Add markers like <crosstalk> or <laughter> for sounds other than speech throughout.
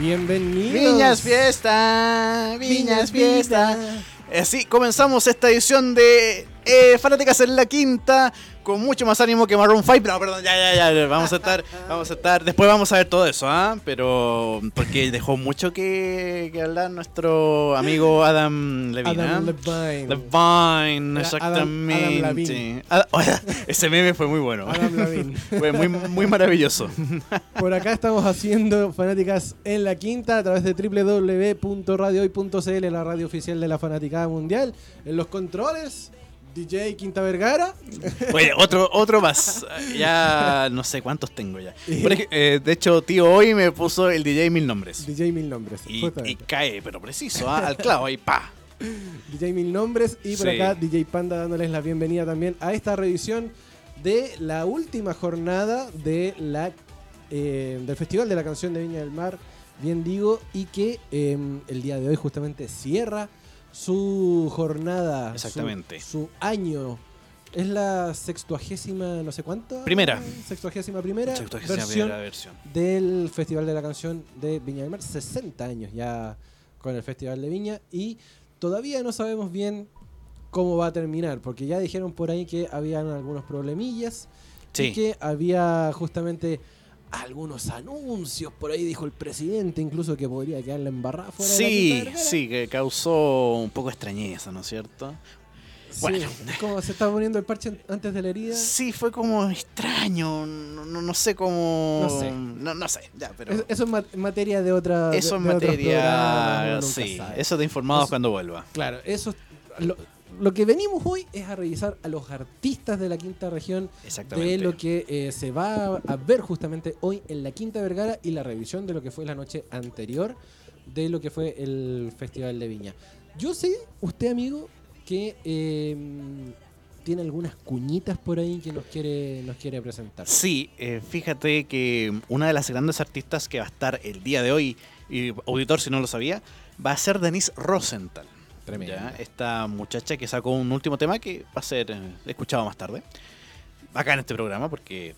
Bienvenidos. Viñas Fiesta, Viñas Fiesta. Así comenzamos esta edición de eh, Fanáticas en la Quinta con mucho más ánimo que Maroon 5. No, perdón, ya, ya, ya. Vamos a estar, vamos a estar. Después vamos a ver todo eso, ¿ah? Pero porque dejó mucho que, que hablar nuestro amigo Adam Levine. Adam ¿ah? Levine. Levine, Era Adam- exactamente. Adam Levine. Ah, ese meme fue muy bueno. Adam Levine. <laughs> Fue muy, muy maravilloso. <laughs> Por acá estamos haciendo Fanáticas en la Quinta a través de www.radiohoy.cl, la radio oficial de la Fanaticada Mundial. En los controles, DJ Quinta Vergara. <laughs> Oye, otro, otro más. Ya no sé cuántos tengo ya. Por eh, de hecho, tío, hoy me puso el DJ Mil Nombres. DJ Mil Nombres. Y, cae, pero preciso, ¿ah? al clavo, ahí, pa. <laughs> DJ Mil Nombres y por Sí. acá DJ Panda dándoles la bienvenida también a esta revisión de la última jornada de la, eh, del Festival de la Canción de Viña del Mar, bien digo, y que eh, el día de hoy justamente cierra su jornada, Exactamente. su, año. Es la sextuagésima, no sé cuánto. Primera. Sextuagésima primera Sextuagésima versión primera versión. del Festival de la Canción de Viña del Mar. 60 años ya con el Festival de Viña y todavía no sabemos bien cómo va a terminar, porque ya dijeron por ahí que habían algunos problemillas y Sí. que había justamente algunos anuncios, por ahí dijo el presidente, incluso que podría quedar la embarrada fuera de la Sí, sí, que causó un poco de extrañeza, ¿no es cierto? Sí, Bueno. como se estaba poniendo el parche antes de la herida. Sí, fue como extraño, no, no- no sé cómo... No sé. No, no sé, ya, pero... Es- Eso es ma- materia de otra. Eso es materia... Sí, eso te informados cuando vuelva. Claro, eso lo, lo que venimos hoy es a revisar a los artistas de la quinta región de lo que eh, se va a ver justamente hoy en la Quinta Vergara y la revisión de lo que fue la noche anterior de lo que fue el Festival de Viña. Yo sé, usted amigo, que eh, tiene algunas cuñitas por ahí que nos quiere, nos quiere presentar. Sí, eh, fíjate que una de las grandes artistas que va a estar el día de hoy, y auditor si no lo sabía, va a ser Denise Rosenthal. Tremendo. ¿ya? Esta muchacha que sacó un último tema que va a ser eh, escuchado más tarde. Acá en este programa, porque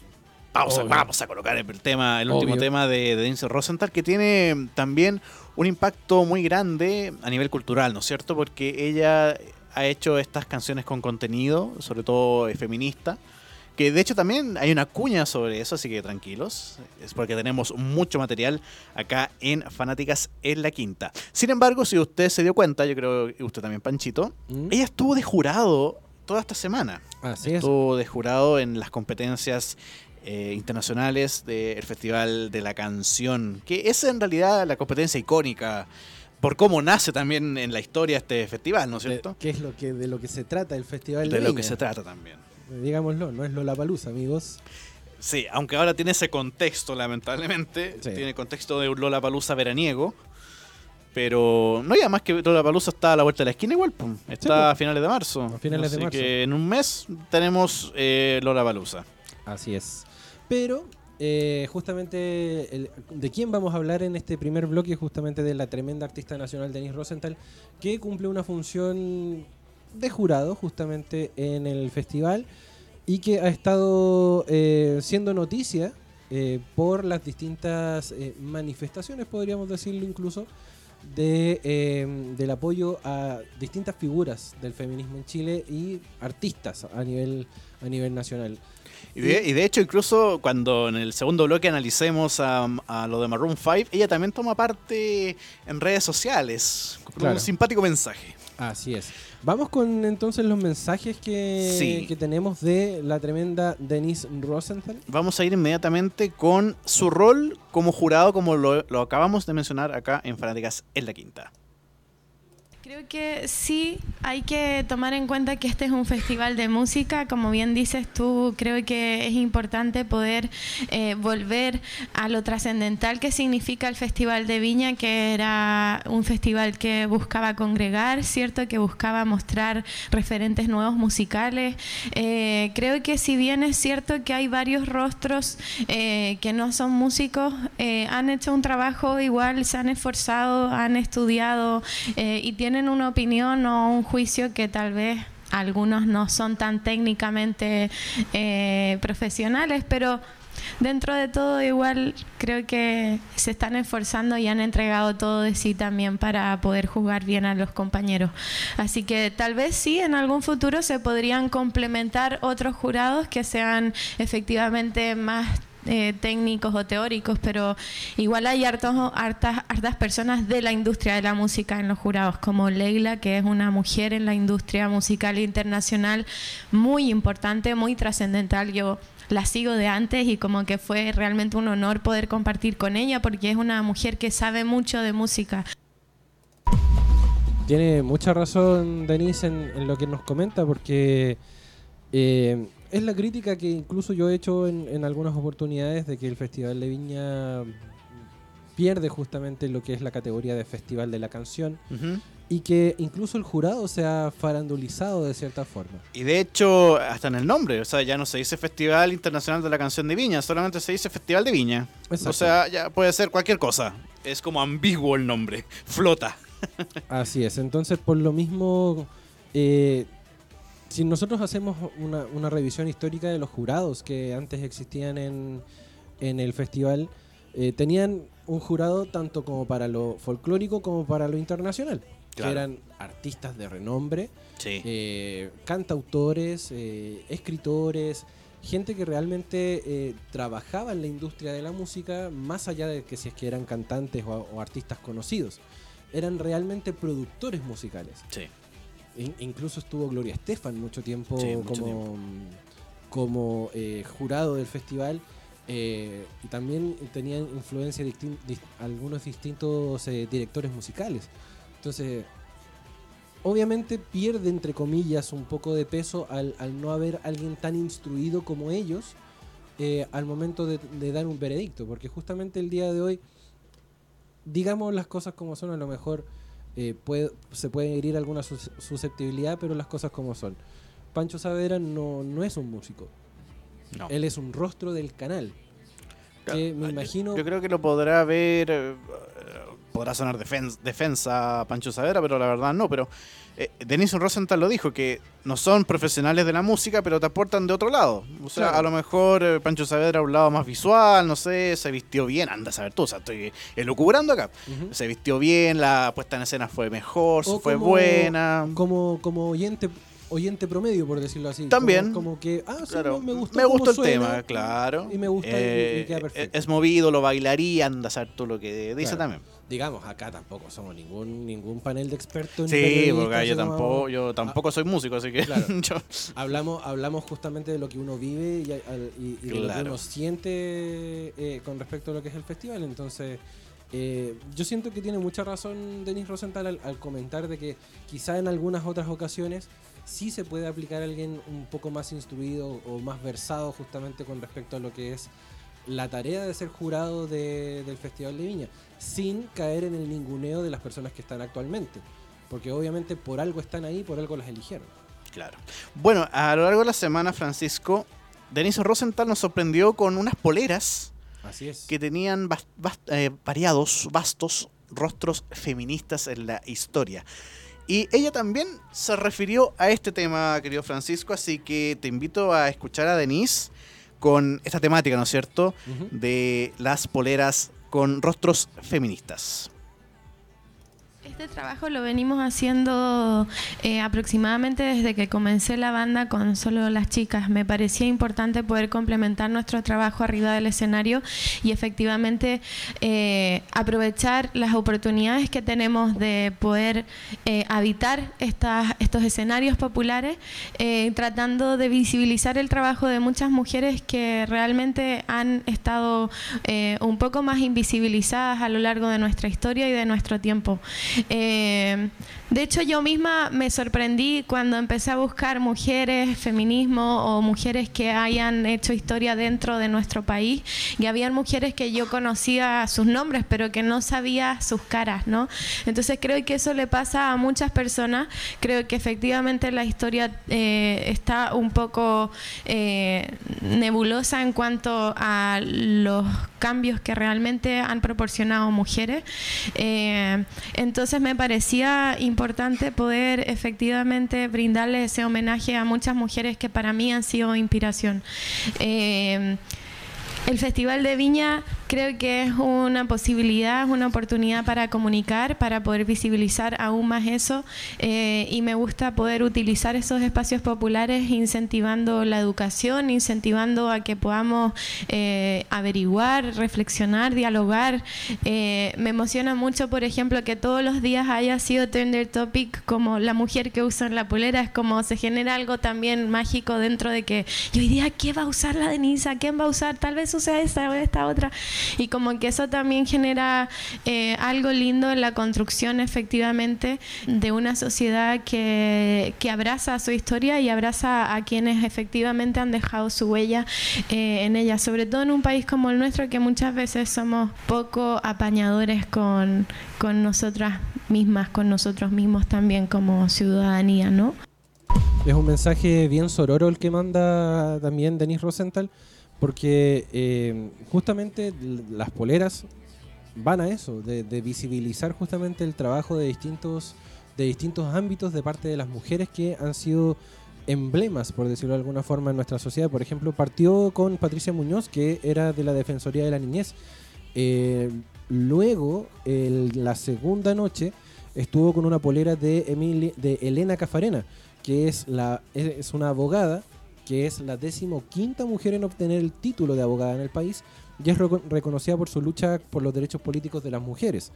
vamos, a, vamos a colocar el tema, el último tema de, de Denise Rosenthal, que tiene también un impacto muy grande a nivel cultural, ¿no es cierto? Porque ella ha hecho estas canciones con contenido, sobre todo eh, feminista. Que de hecho también hay una cuña sobre eso, así que tranquilos. Es porque tenemos mucho material acá en Fanáticas en la Quinta. Sin embargo, si usted se dio cuenta, yo creo que usted también, Panchito, ¿Mm? ella estuvo de jurado toda esta semana. Así es. Estuvo de jurado en las competencias eh, internacionales del Festival de la Canción, que es en realidad la competencia icónica por cómo nace también en la historia este festival, ¿no es De- cierto? ¿Qué es lo que, de lo que se trata el Festival de, De lo que se trata también. Digámoslo, no es Lollapalooza, amigos. Sí, aunque ahora tiene ese contexto, lamentablemente. Sí. Tiene contexto de un Lollapalooza veraniego. Pero no ya más que Lollapalooza está a la vuelta de la esquina igual. pum. Está a finales de marzo. A finales de Así marzo. que en un mes tenemos eh, Lollapalooza. Así es. Pero, eh, justamente, el- ¿de quién vamos a hablar en este primer bloque? Justamente de la tremenda artista nacional Denise Rosenthal, que cumple una función de jurado justamente en el festival y que ha estado eh, siendo noticia eh, por las distintas eh, manifestaciones, podríamos decirlo incluso, de, eh, del apoyo a distintas figuras del feminismo en Chile y artistas a nivel, a nivel nacional. Y de, y de hecho, incluso cuando en el segundo bloque analicemos a, a lo de Maroon 5, ella también toma parte en redes sociales con Claro. un simpático mensaje. Así es. Vamos con entonces los mensajes que, Sí. que tenemos de la tremenda Denise Rosenthal. Vamos a ir inmediatamente con su rol como jurado, como lo, lo acabamos de mencionar acá en Fanáticas en la Quinta. Creo que sí hay que tomar en cuenta que este es un festival de música. Como bien dices tú, creo que es importante poder eh, volver a lo trascendental que significa el Festival de Viña, que era un festival que buscaba congregar, ¿cierto? Que buscaba mostrar referentes nuevos musicales. Eh, creo que si bien es cierto que hay varios rostros eh, que no son músicos, eh, han hecho un trabajo igual, se han esforzado, han estudiado y tienen una opinión o un juicio que tal vez algunos no son tan técnicamente eh, profesionales, pero dentro de todo igual creo que se están esforzando y han entregado todo de sí también para poder jugar bien a los compañeros. Así que tal vez sí, en algún futuro se podrían complementar otros jurados que sean efectivamente más eh, técnicos o teóricos, pero igual hay hartas personas de la industria de la música en los jurados, como Leila, que es una mujer en la industria musical internacional muy importante, muy trascendental. Yo la sigo de antes y como que fue realmente un honor poder compartir con ella porque es una mujer que sabe mucho de música. Tiene mucha razón Denise en, lo que nos comenta porque eh, es la crítica que incluso yo he hecho en, algunas oportunidades de que el Festival de Viña pierde justamente lo que es la categoría de Festival de la Canción y que incluso el jurado se ha farandulizado de cierta forma. Y de hecho, hasta en el nombre, o sea, ya no se dice Festival Internacional de la Canción de Viña, solamente se dice Festival de Viña. O sea, ya puede ser cualquier cosa. Es como ambiguo el nombre, <laughs> flota. Así es, entonces por lo mismo... Eh, si nosotros hacemos una, revisión histórica de los jurados que antes existían en, el festival, eh, tenían un jurado tanto como para lo folclórico como para lo internacional. Que eran artistas de renombre, eh, cantautores, eh, escritores, gente que realmente trabajaba en la industria de la música, más allá de que si es que eran cantantes o, o artistas conocidos. Eran realmente productores musicales. Sí incluso estuvo Gloria Estefan mucho tiempo como, como eh, jurado del festival. Eh, y también tenían influencia algunos distintos eh, directores musicales. Entonces, obviamente pierde, entre comillas, un poco de peso al, no haber alguien tan instruido como ellos al momento de, dar un veredicto. Porque justamente el día de hoy, digamos las cosas como son, a lo mejor eh, se puede herir alguna susceptibilidad, pero las cosas como son. Pancho Saavedra no, no es un músico. Él es un rostro del canal. me imagino... Yo, creo que lo podrá ver... Podrá sonar defensa, defensa Pancho Saavedra, pero la verdad no. Pero eh, Denison Rosenthal lo dijo, que no son profesionales de la música, pero te aportan de otro lado. O sea, a lo mejor eh, Pancho Saavedra a un lado más visual, no sé, se vistió bien, anda a saber tú, o sea, estoy elucubrando acá. Se vistió bien, la puesta en escena fue mejor, fue buena. Como, como oyente oyente promedio, por decirlo así. También. Como, que, ah, sí, me gusta. Me gusta el tema, claro. Y me gusta y, eh, queda perfecto. Es movido, lo bailaría, anda a saber tú lo que dice también digamos, acá tampoco somos ningún ningún panel de expertos. Sí, porque yo tampoco, yo tampoco soy músico, así que <laughs> hablamos, hablamos justamente de lo que uno vive y, de lo que uno siente eh, con respecto a lo que es el festival. Entonces, eh, yo siento que tiene mucha razón Denis Rosenthal al, comentar de que quizá en algunas otras ocasiones sí se puede aplicar a alguien un poco más instruido o más versado justamente con respecto a lo que es la tarea de ser jurado del Festival de Viña sin caer en el ninguneo de las personas que están actualmente. Porque obviamente por algo están ahí, por algo las eligieron. Claro. Bueno, a lo largo de la semana, Francisco, Denise Rosenthal nos sorprendió con unas poleras Así es. que tenían eh, variados, vastos rostros feministas en la historia. Y ella también se refirió a este tema, querido Francisco, así que te invito a escuchar a Denise con esta temática, ¿no es cierto?, de las poleras con rostros feministas. Este trabajo lo venimos haciendo eh, aproximadamente desde que comencé la banda con solo las chicas. Me parecía importante poder complementar nuestro trabajo arriba del escenario y efectivamente eh, aprovechar las oportunidades que tenemos de poder eh, habitar estos escenarios populares, tratando de visibilizar el trabajo de muchas mujeres que realmente han estado un poco más invisibilizadas a lo largo de nuestra historia y de nuestro tiempo. Eh, de hecho, yo misma me sorprendí cuando empecé a buscar mujeres, feminismo o mujeres que hayan hecho historia dentro de nuestro país. Y habían mujeres que yo conocía sus nombres, pero que no sabía sus caras, ¿no? Entonces creo que eso le pasa a muchas personas. Creo que efectivamente la historia eh, está un poco eh, nebulosa en cuanto a los cambios que realmente han proporcionado mujeres. Eh, entonces me parecía importante importante poder efectivamente brindarle ese homenaje a muchas mujeres que para mí han sido inspiración. Eh, El Festival de Viña creo que es una posibilidad, es una oportunidad para comunicar, para poder visibilizar aún más eso eh, y me gusta poder utilizar esos espacios populares incentivando la educación, incentivando a que podamos eh, averiguar, reflexionar, dialogar. Eh, me emociona mucho, por ejemplo, que todos los días haya sido Tender Topic como la mujer que usa la polera, es como se genera algo también mágico dentro de que hoy día, ¿qué va a usar la Denisa? ¿Quién va a usar? Tal vez esa esta o esta otra. Y como que eso también genera eh, algo lindo en la construcción efectivamente de una sociedad que, que, abraza su historia y abraza a quienes efectivamente han dejado su huella eh, en ella, sobre todo en un país como el nuestro que muchas veces somos poco apañadores con, con nosotras mismas, con nosotros mismos también como ciudadanía, ¿no? Es un mensaje bien sororo el que manda también Denis Rosenthal, porque eh, justamente las poleras van a eso, de, visibilizar justamente el trabajo de distintos, de distintos ámbitos de parte de las mujeres que han sido emblemas, por decirlo de alguna forma, en nuestra sociedad. Por ejemplo, partió con Patricia Muñoz, que era de la Defensoría de la Niñez. Eh, luego, la segunda noche, estuvo con una polera de, de Elena Cafarena, que es, la, es una abogada que es la decimoquinta mujer en obtener el título de abogada en el país y es reconocida por su lucha por los derechos políticos de las mujeres.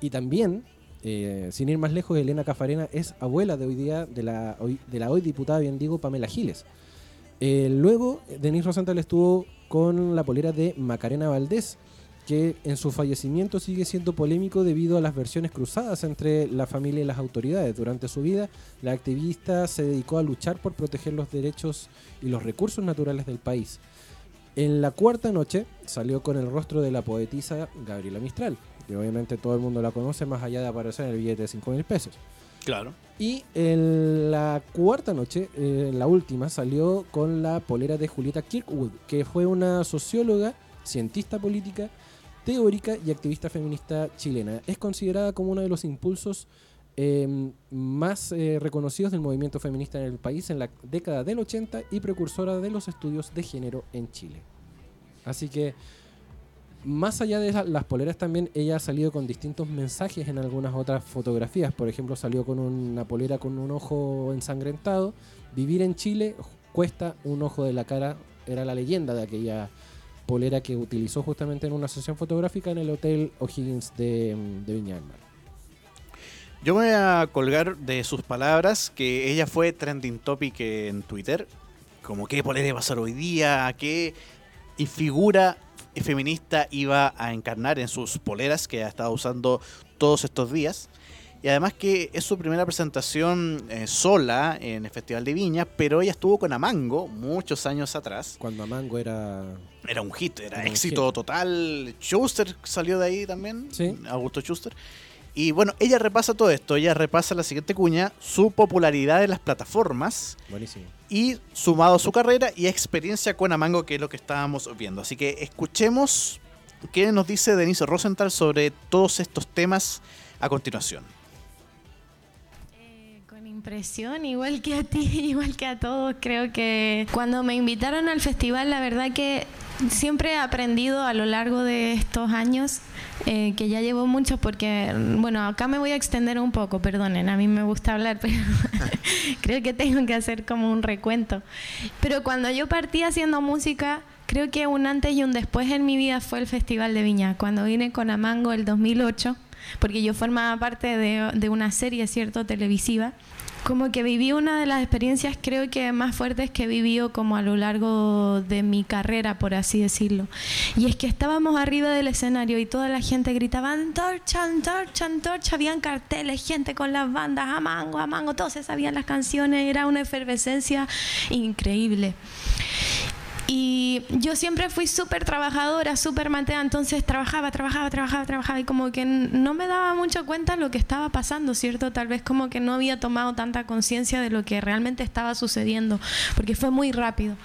Y también, eh, sin ir más lejos, Elena Cafarena es abuela de hoy día de la hoy, diputada, bien digo, Pamela Giles. Eh, luego, Denise Rosenthal estuvo con la polera de Macarena Valdés, que en su fallecimiento sigue siendo polémico debido a las versiones cruzadas entre la familia y las autoridades. Durante su vida, la activista se dedicó a luchar por proteger los derechos y los recursos naturales del país. En la cuarta noche salió con el rostro de la poetisa Gabriela Mistral, que obviamente todo el mundo la conoce más allá de aparecer en el billete de 5 mil pesos. Claro. Y en la cuarta noche, eh, la última, salió con la polera de Julieta Kirkwood, que fue una socióloga, cientista política teórica y activista feminista chilena. Es considerada como uno de los impulsos em, más eh, reconocidos del movimiento feminista en el país en la década del 80 y precursora de los estudios de género en Chile. Así que, más allá de las poleras también, ella ha salido con distintos mensajes en algunas otras fotografías. Por ejemplo, salió con una polera con un ojo ensangrentado. Vivir en Chile cuesta un ojo de la cara, era la leyenda de aquella polera que utilizó justamente en una sesión fotográfica en el Hotel O'Higgins de, de Viña del Mar. Yo voy a colgar de sus palabras que ella fue trending topic en Twitter. Como qué polera iba a ser hoy día, qué figura feminista iba a encarnar en sus poleras que ha estado usando todos estos días. Y además que es su primera presentación eh, sola en el Festival de Viña, pero ella estuvo con Amango muchos años atrás. Cuando Amango era... Era un hit, era, éxito total. Schuster salió de ahí también, ¿Sí? Augusto Schuster. Y bueno, ella repasa todo esto, ella repasa la siguiente cuña, su popularidad en las plataformas. Buenísimo. Y sumado a su carrera y experiencia con Amango, que es lo que estábamos viendo. Así que escuchemos qué nos dice Denise Rosenthal sobre todos estos temas a continuación impresión, igual que a ti, <laughs> igual que a todos. Creo que cuando me invitaron al festival, la verdad que siempre he aprendido a lo largo de estos años, eh, que ya llevo mucho, porque, bueno, acá me voy a extender un poco, perdonen, a mí me gusta hablar, <laughs> pero creo que tengo que hacer como un recuento. Pero cuando yo partí haciendo música, creo que un antes y un después en mi vida fue el Festival de Viña, cuando vine con Amango el 2008 porque yo formaba parte de, de, una serie, ¿cierto?, televisiva como que viví una de las experiencias creo que más fuertes que he vivido como a lo largo de mi carrera, por así decirlo. Y es que estábamos arriba del escenario y toda la gente gritaba antorcha, antorcha, antorcha, habían carteles, gente con las bandas, a mango, a mango, todos se sabían las canciones, era una efervescencia increíble. Y yo siempre fui súper trabajadora, súper matea, entonces trabajaba, trabajaba, trabajaba, trabajaba y como que no me daba mucho cuenta lo que estaba pasando, ¿cierto? Tal vez como que no había tomado tanta conciencia de lo que realmente estaba sucediendo, porque fue muy rápido.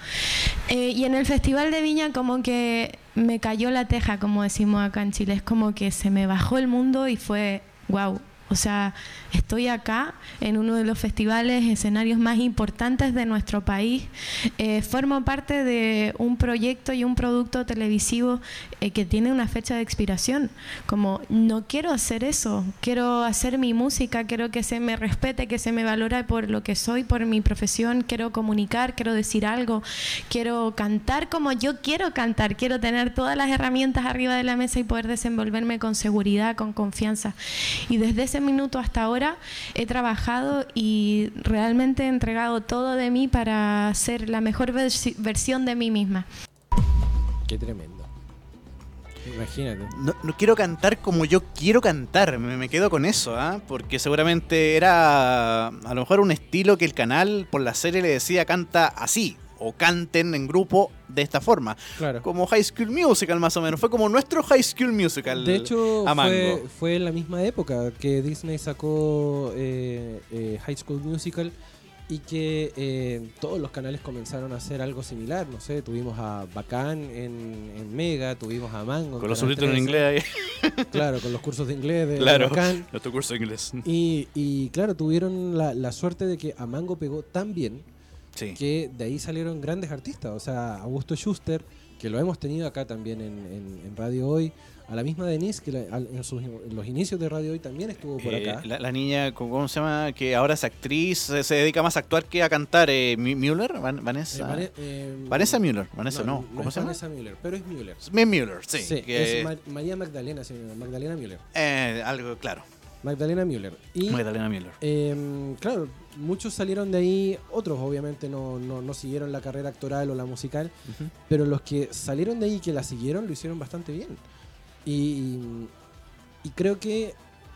Eh, y en el Festival de Viña como que me cayó la teja, como decimos acá en Chile, es como que se me bajó el mundo y fue, wow, O sea, estoy acá en uno de los festivales, escenarios más importantes de nuestro país. Eh, formo parte de un proyecto y un producto televisivo eh, que tiene una fecha de expiración. Como no quiero hacer eso, quiero hacer mi música, quiero que se me respete, que se me valore por lo que soy, por mi profesión, quiero comunicar, quiero decir algo, quiero cantar como yo quiero cantar, quiero tener todas las herramientas arriba de la mesa y poder desenvolverme con seguridad, con confianza. Y desde ese minuto hasta ahora he trabajado y realmente he entregado todo de mí para ser la mejor versión de mí misma. Qué tremendo. Imagínate. No, quiero cantar como yo quiero cantar, me, quedo con eso, ¿ah? porque seguramente era a lo mejor un estilo que el canal por la serie le decía canta así, o canten en grupo de esta forma. Claro. Como High School Musical más o menos. Fue como nuestro High School Musical. De hecho, fue, fue, en la misma época que Disney sacó eh, eh, High School Musical y que eh, todos los canales comenzaron a hacer algo similar. No sé, tuvimos a Bacán en, Mega, tuvimos a Mango. Con los subtítulos en inglés ahí. <laughs> Claro, con los cursos de inglés de claro, Bacán. Nuestro curso de inglés. Y, y claro, tuvieron la, la suerte de que a Mango pegó tan bien que de ahí salieron grandes artistas. O sea, Augusto Schuster, que lo hemos tenido acá también en, Radio Hoy. A la misma Denise, que en, los inicios de Radio Hoy también estuvo por eh, acá. La, niña, ¿cómo se llama? Que ahora es actriz, se dedica más a actuar que a cantar. Eh, ¿Müller? Vanessa. Eh, Vanessa Müller. Vanessa no. ¿Cómo se llama? Vanessa Müller, pero es Müller. Müller, sí. sí es María Magdalena, Magdalena Müller. algo, claro. Magdalena Müller. Y, Magdalena Müller. Em, claro, muchos salieron de ahí, otros obviamente no, no, siguieron la carrera actoral o la musical, pero los que salieron de ahí y que la siguieron lo hicieron bastante bien. Y, y creo que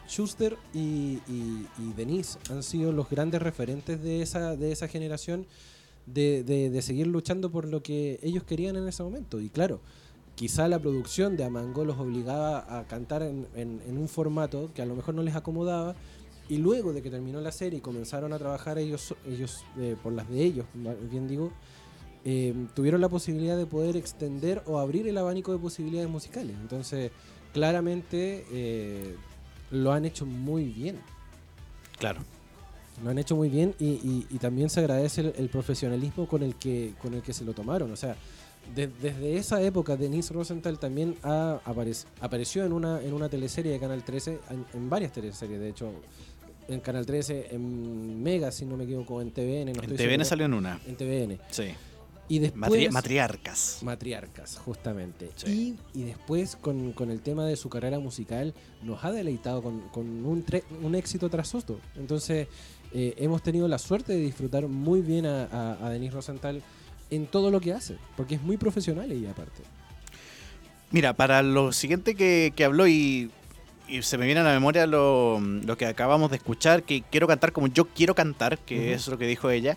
Schuster y, Denise han sido los grandes referentes de esa, de esa generación de, de, de seguir luchando por lo que ellos querían en ese momento. Y claro, quizá la producción de Amango los obligaba a cantar en, un formato que a lo mejor no les acomodaba y luego de que terminó la serie y comenzaron a trabajar ellos, ellos eh, por las de ellos, bien digo, eh, tuvieron la posibilidad de poder extender o abrir el abanico de posibilidades musicales. Entonces, claramente eh, lo han hecho muy bien. Claro. Lo han hecho muy bien y, también se agradece el, el, profesionalismo con el que con el que se lo tomaron. O sea, desde esa época, Denise Rosenthal también ha apareció en una, en una teleserie de Canal 13, en, varias teleseries, de hecho, en Canal 13, en Mega, si no me equivoco, en TVN. en TVN salió en una. En TVN. Sí. Y después, matriarcas. Matriarcas, justamente. Y, después, con, el tema de su carrera musical, nos ha deleitado con, un, un, éxito tras otro. Entonces, eh, hemos tenido la suerte de disfrutar muy bien a, a Denise Rosenthal en todo lo que hace, porque es muy profesional ella aparte. Mira, para lo siguiente que, habló y, se me viene a la memoria lo, que acabamos de escuchar, que quiero cantar como yo quiero cantar, que es lo que dijo ella,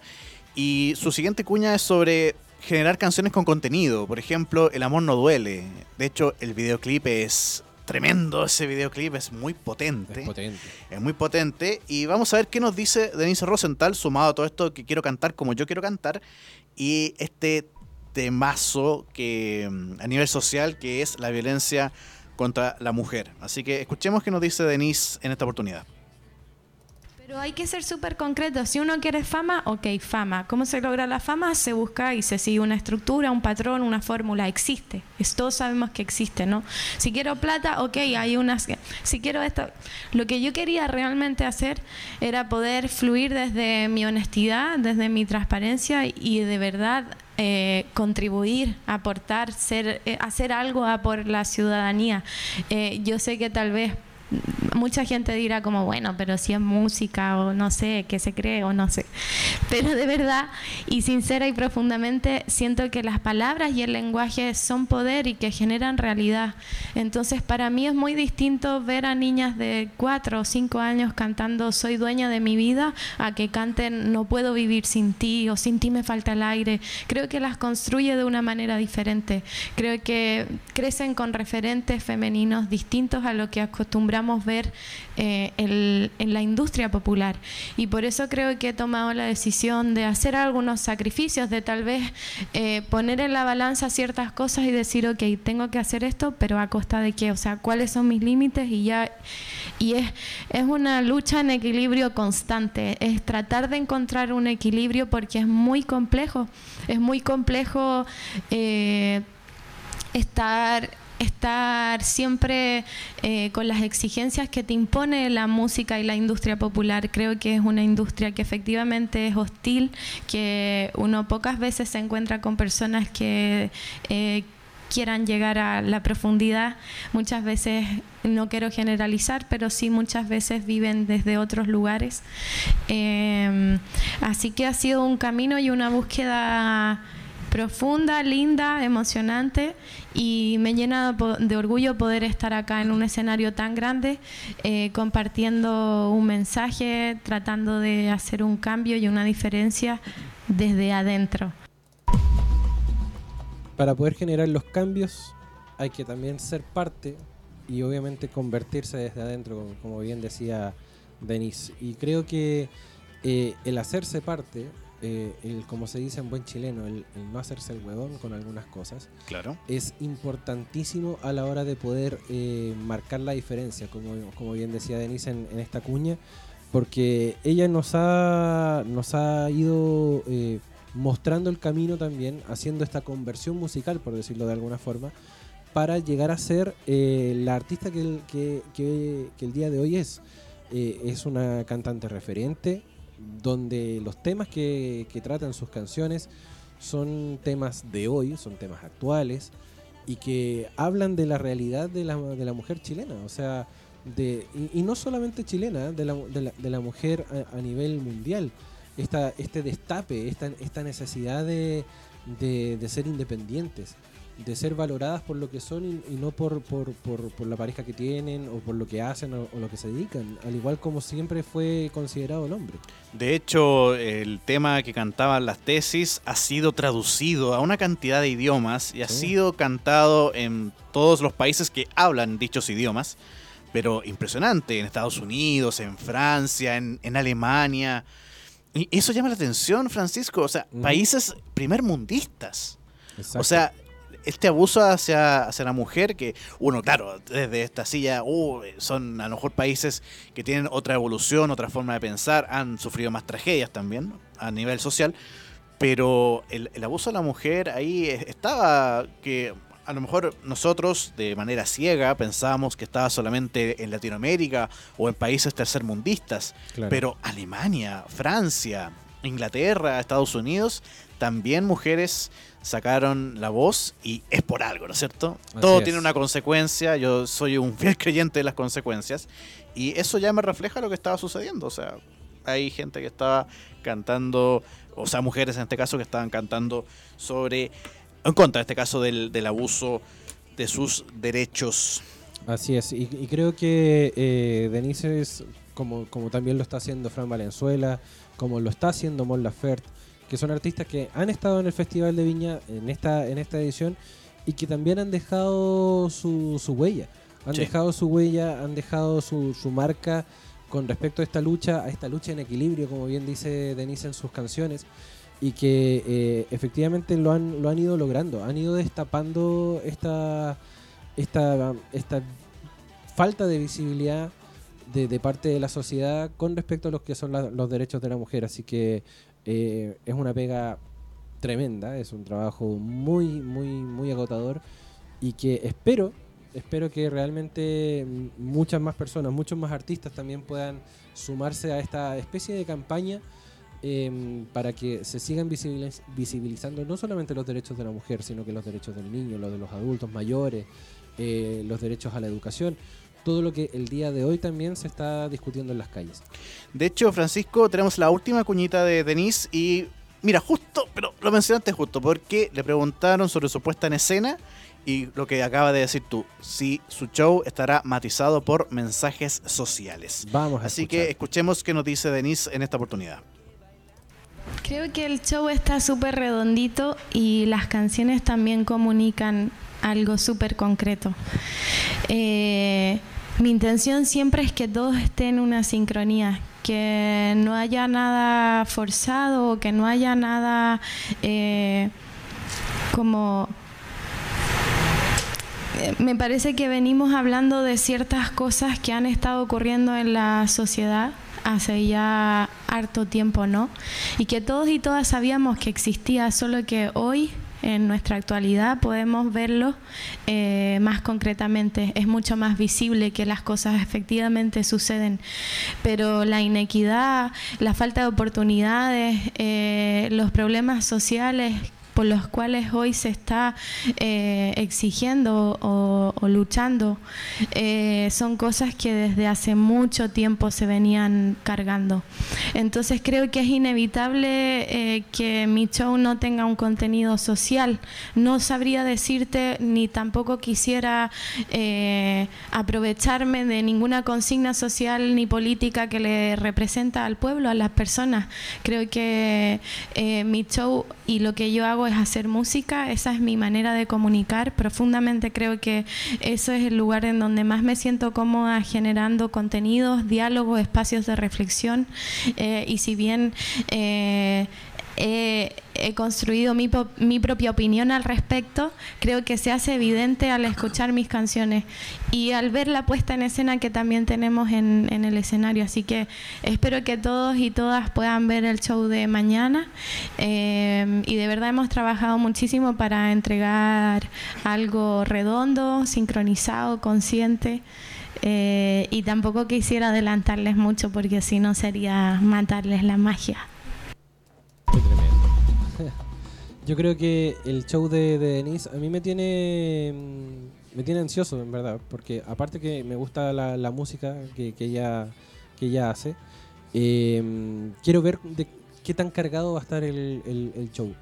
y su siguiente cuña es sobre generar canciones con contenido, por ejemplo, El amor no duele. De hecho, el videoclip es tremendo ese videoclip, es muy potente. Es potente. Es muy potente. Y vamos a ver qué nos dice Denise Rosenthal, sumado a todo esto que quiero cantar como yo quiero cantar, y este temazo que mm, a nivel social que es la violencia contra la mujer. Así que escuchemos qué nos dice Denise en esta oportunidad. Pero hay que ser súper concreto. Si uno quiere fama, ok, fama. ¿Cómo se logra la fama? Se busca y se sigue una estructura, un patrón, una fórmula. Existe. todos sabemos que existe, ¿no? Si quiero plata, ok, hay unas... Si quiero esto... Lo que yo quería realmente hacer era poder fluir desde mi honestidad, desde mi transparencia y de verdad eh, contribuir, aportar, ser, eh, hacer algo a por la ciudadanía. Eh, yo sé que tal vez mucha gente dirá como, bueno, pero si es música o no sé, qué se cree o no sé. Pero de verdad y sincera y profundamente siento que las palabras y el lenguaje son poder y que generan realidad. Entonces para mí es muy distinto ver a niñas de cuatro o cinco años cantando Soy dueña de mi vida a que canten No puedo vivir sin ti o Sin ti me falta el aire. Creo que las construye de una manera diferente. Creo que crecen con referentes femeninos distintos a lo que acostumbramos ver eh, en la industria popular. Y por eso creo que he tomado la decisión de hacer algunos sacrificios, de tal vez eh, poner en la balanza ciertas cosas y decir, ok, tengo que hacer esto, pero a costa de qué, o sea, cuáles son mis límites y ya, y es, es una lucha en equilibrio constante, es tratar de encontrar un equilibrio porque es muy complejo, es muy complejo eh, estar estar siempre eh, con las exigencias que te impone la música y la industria popular. Creo que es una industria que efectivamente es hostil, que uno pocas veces se encuentra con personas que eh, quieran llegar a la profundidad. Muchas veces, no quiero generalizar, pero sí muchas veces viven desde otros lugares. Eh, así que ha sido un camino y una búsqueda profunda, linda, emocionante y me llena de orgullo poder estar acá en un escenario tan grande eh, compartiendo un mensaje, tratando de hacer un cambio y una diferencia desde adentro. Para poder generar los cambios hay que también ser parte y obviamente convertirse desde adentro, como bien decía Denise. Y creo que eh, el hacerse parte eh, el, como se dice en buen chileno, el, no hacerse el huevón con algunas cosas, claro. es importantísimo a la hora de poder eh, marcar la diferencia, como, como bien decía Denise en, esta cuña, porque ella nos ha, nos ha ido eh, mostrando el camino también, haciendo esta conversión musical, por decirlo de alguna forma, para llegar a ser la artista que que, que, que el día de hoy es. es una cantante referente, donde los temas que, tratan sus canciones son temas de hoy, son temas actuales y que hablan de la realidad de la, de la mujer chilena, o sea, de, y, no solamente chilena, de la, de la, mujer a, nivel mundial. Esta, este destape, esta, esta necesidad de, de ser independientes de ser valoradas por lo que son y, no por, por, por, la pareja que tienen o por lo que hacen o, lo que se dedican, al igual como siempre fue considerado el hombre. De hecho, el tema que cantaban las tesis ha sido traducido a una cantidad de idiomas y ha sido cantado en todos los países que hablan dichos idiomas, pero impresionante, en Estados Unidos, en Francia, en, en Alemania. Y eso llama la atención, Francisco, o sea, países primermundistas. O sea, este abuso hacia, hacia la mujer, que uno, claro, desde esta silla, uh, son a lo mejor países que tienen otra evolución, otra forma de pensar, han sufrido más tragedias también a nivel social, pero el, abuso a la mujer ahí estaba que a lo mejor nosotros de manera ciega pensábamos que estaba solamente en Latinoamérica o en países tercermundistas, pero Alemania, Francia, Inglaterra, Estados Unidos, también mujeres sacaron la voz y es por algo, ¿no es cierto? Todo tiene una consecuencia, yo soy un fiel creyente de las consecuencias y eso ya me refleja lo que estaba sucediendo, o sea, hay gente que estaba cantando, o sea, mujeres en este caso que estaban cantando sobre, en contra en este caso del, abuso de sus derechos. Así es, y, creo que eh, Denise es, como, como también lo está haciendo Fran Valenzuela, como lo está haciendo Mon Laferte, que son artistas que han estado en el Festival de Viña en esta, en esta edición y que también han dejado su, su huella. Han dejado su huella, han dejado su, su marca con respecto a esta lucha, a esta lucha en equilibrio, como bien dice Denise en sus canciones, y que eh, efectivamente lo han, lo han ido logrando, han ido destapando esta, esta, esta falta de visibilidad de, de, parte de la sociedad con respecto a los que son los derechos de la mujer. Así que eh, es una pega tremenda, es un trabajo muy, muy, muy agotador y que espero, espero que realmente muchas más personas, muchos más artistas también puedan sumarse a esta especie de campaña em, para que se sigan visibilizando no solamente los derechos de la mujer, sino que los derechos del niño, los de los adultos mayores, eh, los derechos a la educación todo lo que el día de hoy también se está discutiendo en las calles. De hecho, Francisco, tenemos la última cuñita de Denise y mira, justo, pero lo mencionaste justo, porque le preguntaron sobre su puesta en escena y lo que acaba de decir tú, si su show estará matizado por mensajes sociales. Vamos Así que escuchemos qué nos dice Denise en esta oportunidad. Creo que el show está súper redondito y las canciones también comunican algo súper concreto. Eh, mi intención siempre es que todos estén en una sincronía, que no haya nada forzado, que no haya nada eh, como... Eh, me parece que venimos hablando de ciertas cosas que han estado ocurriendo en la sociedad hace ya harto tiempo, ¿no? Y que todos y todas sabíamos que existía, solo que hoy en nuestra actualidad podemos verlo eh, más concretamente. Es mucho más visible que las cosas efectivamente suceden. Pero la inequidad, la falta de oportunidades, eh, los problemas sociales por los cuales hoy se está eh, exigiendo o, luchando, eh, son cosas que desde hace mucho tiempo se venían cargando. Entonces creo que es inevitable eh, que mi show no tenga un contenido social. No sabría decirte ni tampoco quisiera aprovecharme de ninguna consigna social ni política que le representa al pueblo, a las personas. Creo que mi show y lo que yo hago es hacer música, esa es mi manera de comunicar. Profundamente creo que eso es el lugar en donde más me siento cómoda generando contenidos, diálogos, espacios de reflexión. Eh, y si bien eh, he, construido mi, mi, propia opinión al respecto, creo que se hace evidente al escuchar mis canciones y al ver la puesta en escena que también tenemos en, el escenario. Así que espero que todos y todas puedan ver el show de mañana eh, y de verdad hemos trabajado muchísimo para entregar algo redondo, sincronizado, consciente. Eh, y tampoco quisiera adelantarles mucho porque si no sería matarles la magia. Yo creo que el show de, Denise a mí me tiene mm, me tiene ansioso, en verdad, porque aparte que me gusta la, música que, ella, que ella hace, em, quiero ver de qué tan cargado va a estar el, show.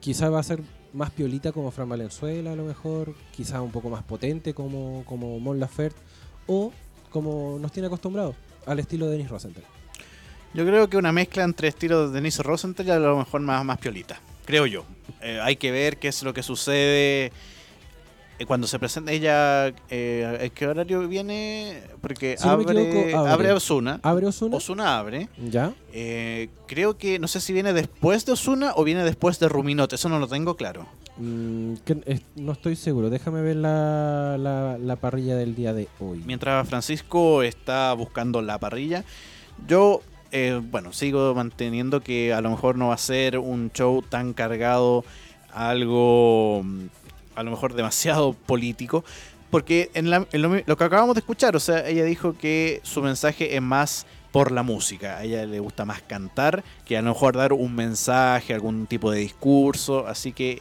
Quizá va a ser más piolita como Fran Valenzuela a lo mejor, quizá un poco más potente como, como Mon Laferte, o como nos tiene acostumbrados, al estilo de Denise Rosenthal. Yo creo que una mezcla entre estilo de Denise Rosenthal y a lo mejor más, más piolita creo yo. Eh, hay que ver qué es lo que sucede eh, cuando se presenta ella. Eh, ¿Qué horario viene? Porque abre, abre, Osuna. ¿Abre Osuna? Osuna abre. Ya. Eh, creo que no sé si viene después de Osuna o viene después de Ruminot. Eso no lo tengo claro. Mm, no estoy seguro. Déjame ver la, la, la parrilla del día de hoy. Mientras Francisco está buscando la parrilla, yo eh, bueno, sigo manteniendo que a lo mejor no va a ser un show tan cargado, algo mm, a lo mejor demasiado político, porque en, lo, que acabamos de escuchar, o sea, ella dijo que su mensaje es más por la música. A ella le gusta más cantar que a lo mejor dar un mensaje, algún tipo de discurso. Así que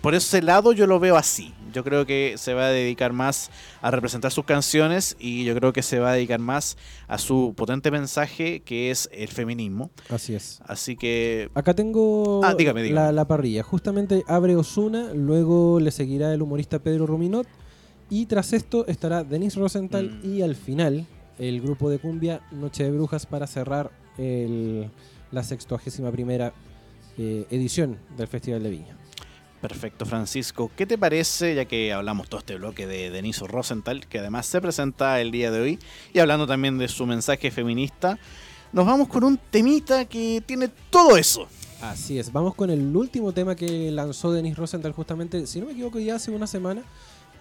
por ese lado yo lo veo así. Yo creo que se va a dedicar más a representar sus canciones y yo creo que se va a dedicar más a su potente mensaje que es el feminismo. Así es. Así que... Acá tengo ah, La, parrilla. Justamente abre Osuna, luego le seguirá el humorista Pedro Ruminot y tras esto estará Denise Rosenthal mm. y al final el grupo de cumbia Noche de Brujas para cerrar la sextuagésima primera eh, edición del Festival de Viña. Perfecto, Francisco. ¿Qué te parece, ya que hablamos todo este bloque de Denise Rosenthal, que además se presenta el día de hoy, y hablando también de su mensaje feminista, nos vamos con un temita que tiene todo eso. Así es, vamos con el último tema que lanzó Denise Rosenthal justamente, si no me equivoco, ya hace una semana,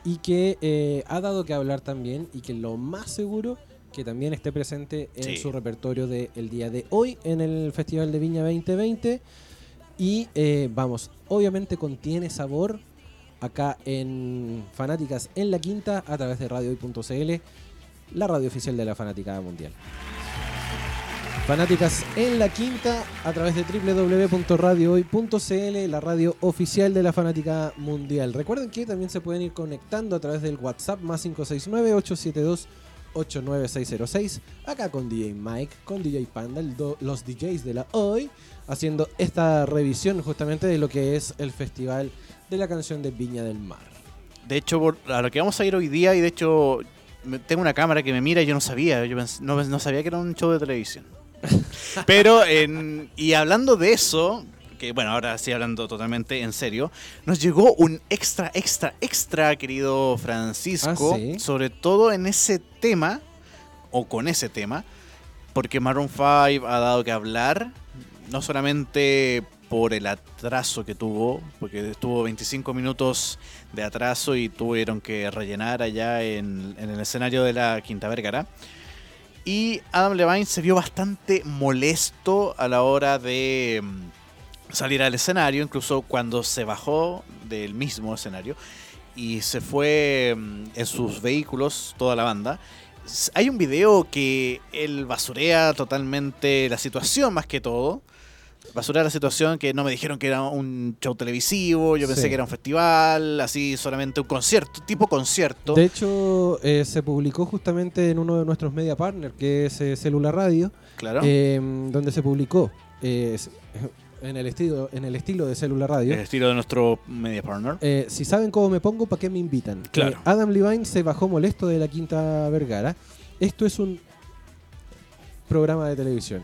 y que eh, ha dado que hablar también, y que lo más seguro que también esté presente en su repertorio del día de hoy en el Festival de Viña 2020. Y eh, vamos, obviamente contiene sabor acá en Fanáticas en la Quinta a través de radiohoy.cl, la radio oficial de la Fanática Mundial. Fanáticas en la Quinta a través de www.radiohoy.cl, la radio oficial de la Fanática Mundial. Recuerden que también se pueden ir conectando a través del WhatsApp más 569 872 89606, acá con DJ Mike, con DJ Panda, los DJs de la hoy, haciendo esta revisión justamente de lo que es el Festival de la Canción de Viña del Mar. De hecho, a lo que vamos a ir hoy día, y de hecho tengo una cámara que me mira y yo no sabía, yo no, sabía que era un show de televisión. <laughs> Pero, y hablando de eso, porque bueno, ahora sí hablando totalmente en serio, nos llegó un extra, extra, extra, querido Francisco, Ah, ¿sí? sobre todo en ese tema, o con ese tema, porque Maroon 5 ha dado que hablar, no solamente por el atraso que tuvo, porque estuvo 25 minutos de atraso y tuvieron que rellenar allá en, en el escenario de la Quinta Vergara. Y Adam Levine se vio bastante molesto a la hora de mm, salir al escenario, incluso cuando se bajó del mismo escenario y se fue mm, en sus vehículos toda la banda. Hay un video que él basurea totalmente la situación más que todo. Basurea la situación que no me dijeron que era un show televisivo, yo pensé Sí. que era un festival, así solamente un concierto, tipo concierto. De hecho, eh, se publicó justamente en uno de nuestros media partners, que es eh, Célula Radio, claro. eh, donde se publicó eh, en, el estilo, en el estilo de Célula Radio. el estilo de nuestro media partner. Eh, si saben cómo me pongo, ¿para qué me invitan? Claro. Eh, Adam Levine se bajó molesto de la Quinta Vergara. Esto es un programa de televisión.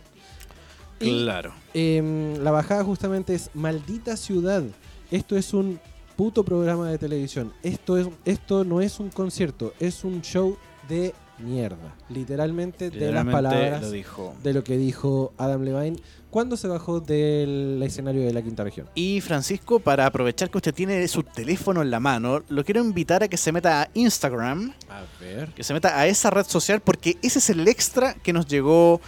Y, Claro. em, la bajada justamente es Maldita Ciudad. Esto es un puto programa de televisión. Esto, es, esto no es un concierto, es un show de mierda. Literalmente, de las palabras lo dijo. de lo que dijo Adam Levine cuando se bajó del escenario de la Quinta Región. Y Francisco, para aprovechar que usted tiene su teléfono en la mano, lo quiero invitar a que se meta a Instagram, A ver. que se meta a esa red social, porque ese es el extra que nos llegó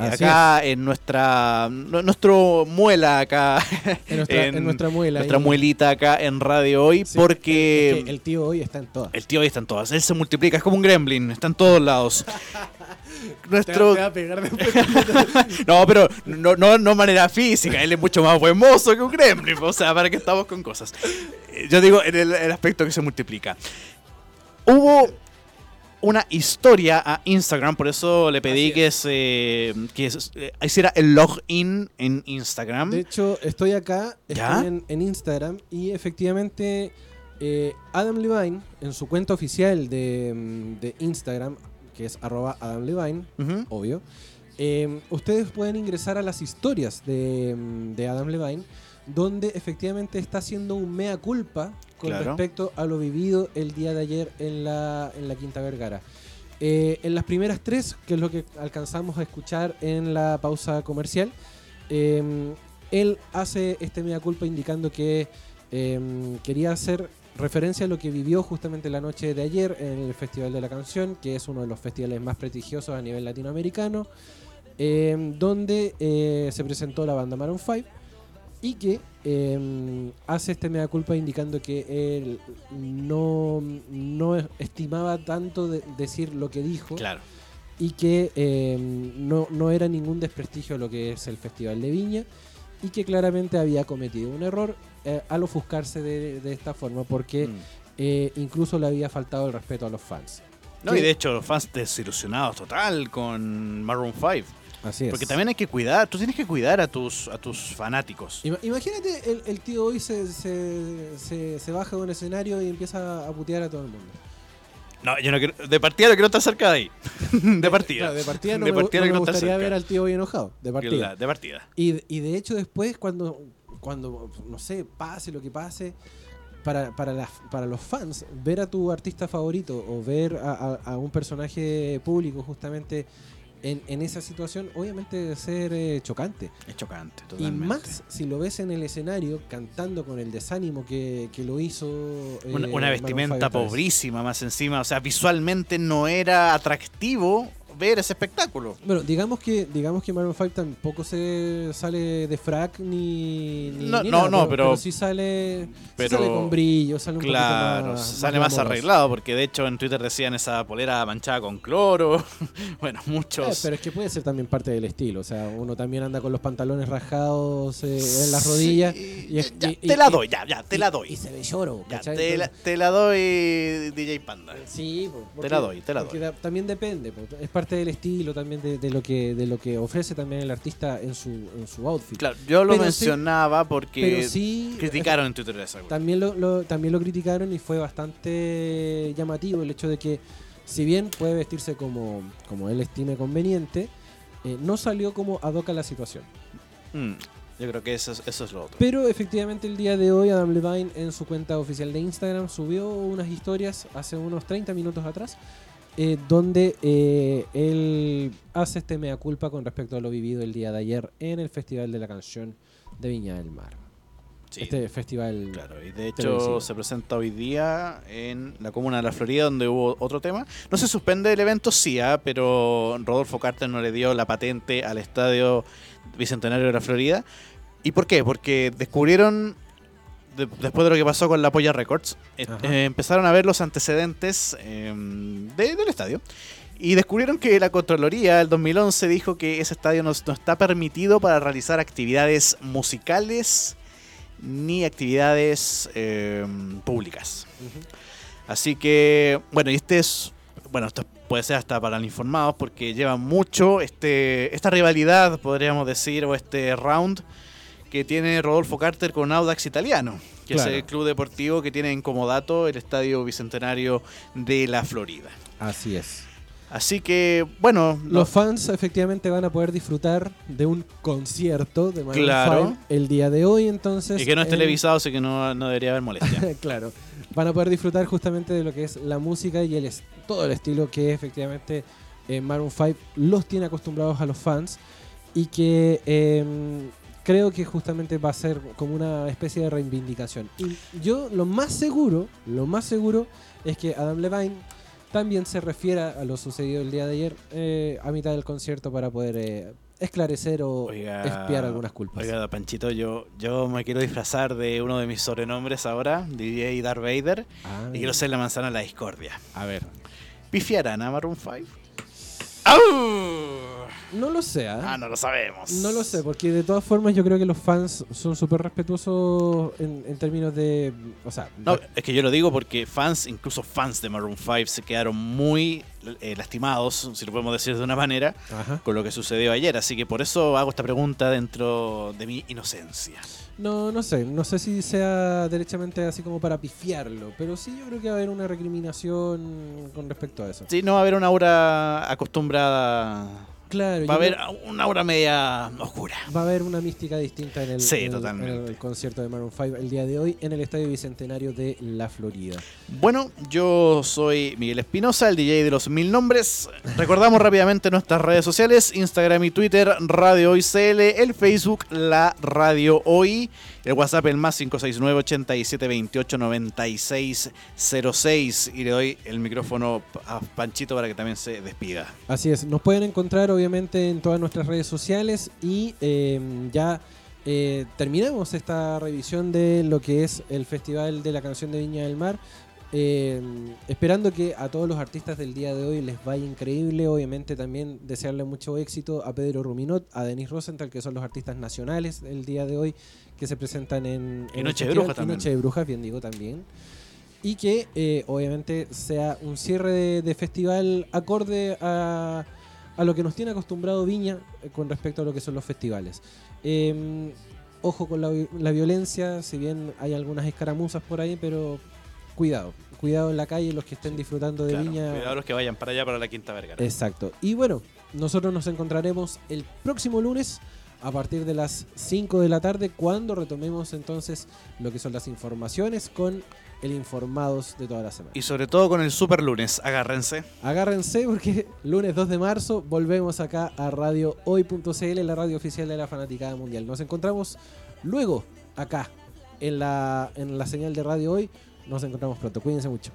Así acá en nuestra nu- nuestro muela acá En nuestra, <laughs> en en nuestra muela. nuestra ahí. muelita acá en radio hoy Sí, porque es que el tío hoy está en todas. el tío ahí están todas él se multiplica es como un gremlin está en todos lados nuestro <laughs> Te va <laughs> a pegar después. no pero no no no manera física él es mucho más buen mozo que un gremlin o sea para que estamos con cosas yo digo en el, el aspecto que se multiplica hubo una historia a Instagram, por eso le pedí que, se, que se- eh, hiciera el login en Instagram. De hecho, estoy acá, ¿Ya? estoy en, en Instagram y efectivamente eh, Adam Levine, en su cuenta oficial de, mm, de Instagram, que es arroba Adam Levine, obvio, eh, ustedes pueden ingresar a las historias de, mm, de Adam Levine, donde efectivamente está haciendo un mea culpa con Claro. respecto a lo vivido el día de ayer en la, en la Quinta Vergara. Eh, en las primeras tres, que es lo que alcanzamos a escuchar en la pausa comercial, eh, él hace este mea culpa indicando que eh, quería hacer referencia a lo que vivió justamente la noche de ayer en el Festival de la Canción, que es uno de los festivales más prestigiosos a nivel latinoamericano, eh, donde eh, se presentó la banda Maroon 5 y que eh, hace este mea culpa indicando que él no, no estimaba tanto de- decir lo que dijo Claro. y que eh, no, no era ningún desprestigio lo que es el Festival de Viña y que claramente había cometido un error eh, al ofuscarse de, de esta forma porque Mm. eh, incluso le había faltado el respeto a los fans. No, ¿Qué? y de hecho los fans desilusionados total con Maroon 5. Así es. Porque también hay que cuidar, tú tienes que cuidar a tus, a tus fanáticos. Ima- Imagínate el, el tío hoy se, se, se- se baja de un escenario y empieza a putear a todo el mundo. No, yo no quiero, de partida no quiero estar cerca de ahí. <laughs> de partida. Claro, de partida no De me, partida no me gustaría ver al tío hoy enojado. De partida. De partida. Y, y de hecho después cuando, cuando, no sé, pase lo que pase, para, para, las- para los fans, ver a tu artista favorito o ver a, a- a un personaje público justamente en, en esa situación, obviamente debe ser eh, chocante. Es chocante, Y totalmente. más si lo ves en el escenario cantando con el desánimo que, que lo hizo. eh, Una, una Maroon vestimenta pobrísima más encima. O sea, visualmente no era atractivo ver ese espectáculo. Bueno, digamos que digamos que Maroon 5 tampoco se sale de frac ni, ni- No, ni no, nada, no, pero- sí sale, sí pero- sale con brillo, sale un Claro, más, sale más arreglado porque de hecho en Twitter decían esa polera manchada con cloro. <laughs> bueno, Eh, muchos. pero es que puede ser también parte del estilo, o sea, uno también anda con los pantalones rajados eh, en las rodillas Sí, y es- ya, y- te la doy, ya, ya, te la doy. y se ve lloro, Ya, te, la, te doy DJ Panda. Sí, po, porque- la doy, te la doy. también depende, es parte del estilo también de, de lo que de lo que ofrece también el artista en su en su outfit. Claro, yo lo Pero sí- mencionaba porque Pero sí criticaron en Twitter esa. También lo, lo- también lo criticaron y fue bastante llamativo el hecho de que, si bien puede vestirse como, como él estime conveniente, eh, no salió como ad hoc a la situación. Mm. Yo creo que eso, es- eso es lo otro. Pero efectivamente el día de hoy Adam Levine en su cuenta oficial de Instagram subió unas historias hace unos 30 minutos atrás eh, donde eh, él hace este mea culpa con respecto a lo vivido el día de ayer en el Festival de la Canción de Viña del Mar. Sí, Este festival claro. Y de televisivo. hecho se presenta hoy día en la comuna de la Florida donde hubo otro tema. No se suspende el evento, sí, ah, pero Rodolfo Carter no le dio la patente al estadio Bicentenario de la Florida. ¿Y por qué? Porque descubrieron, de- después de lo que pasó con la Polla Records, eh, eh, empezaron a ver los antecedentes eh, de- del estadio. Y descubrieron que la Contraloría, el 2011, dijo que ese estadio no, no está permitido para realizar actividades musicales ni actividades eh, públicas. Así que, bueno, y este es, bueno, esto puede ser hasta para los informados porque lleva mucho este, esta rivalidad, podríamos decir, o este round que tiene Rodolfo Carter con Audax Italiano, que Claro. es el club deportivo que tiene en comodato el Estadio Bicentenario de la Florida. Así es. Así que, bueno, Los fans efectivamente van a poder disfrutar de un concierto de Maroon Claro. 5 el día de hoy entonces. y que no es en- televisado, así que no, no debería haber molestia. <laughs> claro. Van a poder disfrutar justamente de lo que es la música y el todo el estilo que efectivamente eh, Maroon 5 los tiene acostumbrados a los fans y que eh, creo que justamente va a ser como una especie de reivindicación. Y yo lo más seguro, lo más seguro es que Adam Levine también se refiera a lo sucedido el día de ayer eh, a mitad del concierto para poder eh, esclarecer o Oiga, expiar algunas culpas. Oiga, Panchito, yo, yo me quiero disfrazar de uno de mis sobrenombres ahora, DJ Darth Vader, Ah, y quiero ser la manzana de la discordia. a ver, ¿Pifiarán a Maroon 5? ¡Au! No lo sé, ¿ah? Ah, no lo sabemos. No lo sé, porque de todas formas yo creo que los fans son súper respetuosos en, en términos de... O sea, No, es que yo lo digo porque fans, incluso fans de Maroon 5, se quedaron muy eh, lastimados, si lo podemos decir de una manera, Ajá. con lo que sucedió ayer. Así que por eso hago esta pregunta dentro de mi inocencia. No, no sé, no sé si sea derechamente así como para pifiarlo, pero sí yo creo que va a haber una recriminación con respecto a eso. Sí, no va a haber una aura acostumbrada. Claro, Va a haber una aura media oscura. va a haber una mística distinta en el, Sí, en el- totalmente. en el concierto de Maroon 5 el día de hoy en el Estadio Bicentenario de La Florida. Bueno, yo soy Miguel Espinosa, el DJ de los mil nombres. Recordamos <laughs> rápidamente nuestras redes sociales, Instagram y Twitter, Radio Hoy CL, el Facebook, La Radio Hoy, el WhatsApp, el más 569 8728 9606 Y le doy el micrófono a Panchito para que también se despida. Así es, nos pueden encontrar obviamente en todas nuestras redes sociales y eh, ya eh, terminamos esta revisión de lo que es el Festival de la Canción de Viña del Mar. Eh, esperando que a todos los artistas del día de hoy les vaya increíble, obviamente también desearle mucho éxito a Pedro Ruminot, a Denis Rosenthal, que son los artistas nacionales del día de hoy que se presentan en, Noche de festival, Brujas también. Noche de Brujas, bien digo también y que eh, obviamente sea un cierre de, de festival acorde a, a lo que nos tiene acostumbrado Viña eh, con respecto a lo que son los festivales. Eh, ojo con la, la violencia, si bien hay algunas escaramuzas por ahí, pero cuidado, cuidado en la calle los que estén disfrutando de Claro, Viña. cuidado los que vayan para allá, para la Quinta Vergara. Exacto. Y bueno, nosotros nos encontraremos el próximo lunes a partir de las 5 de la tarde cuando retomemos entonces lo que son las informaciones con el informados de toda la semana. Y sobre todo con el Super Lunes, agárrense. Agárrense porque lunes 2 de marzo volvemos acá a Radio Hoy.cl, la radio oficial de la Fanaticada Mundial. Nos encontramos luego acá en la, en la señal de Radio Hoy. Nos encontramos pronto. Cuídense mucho.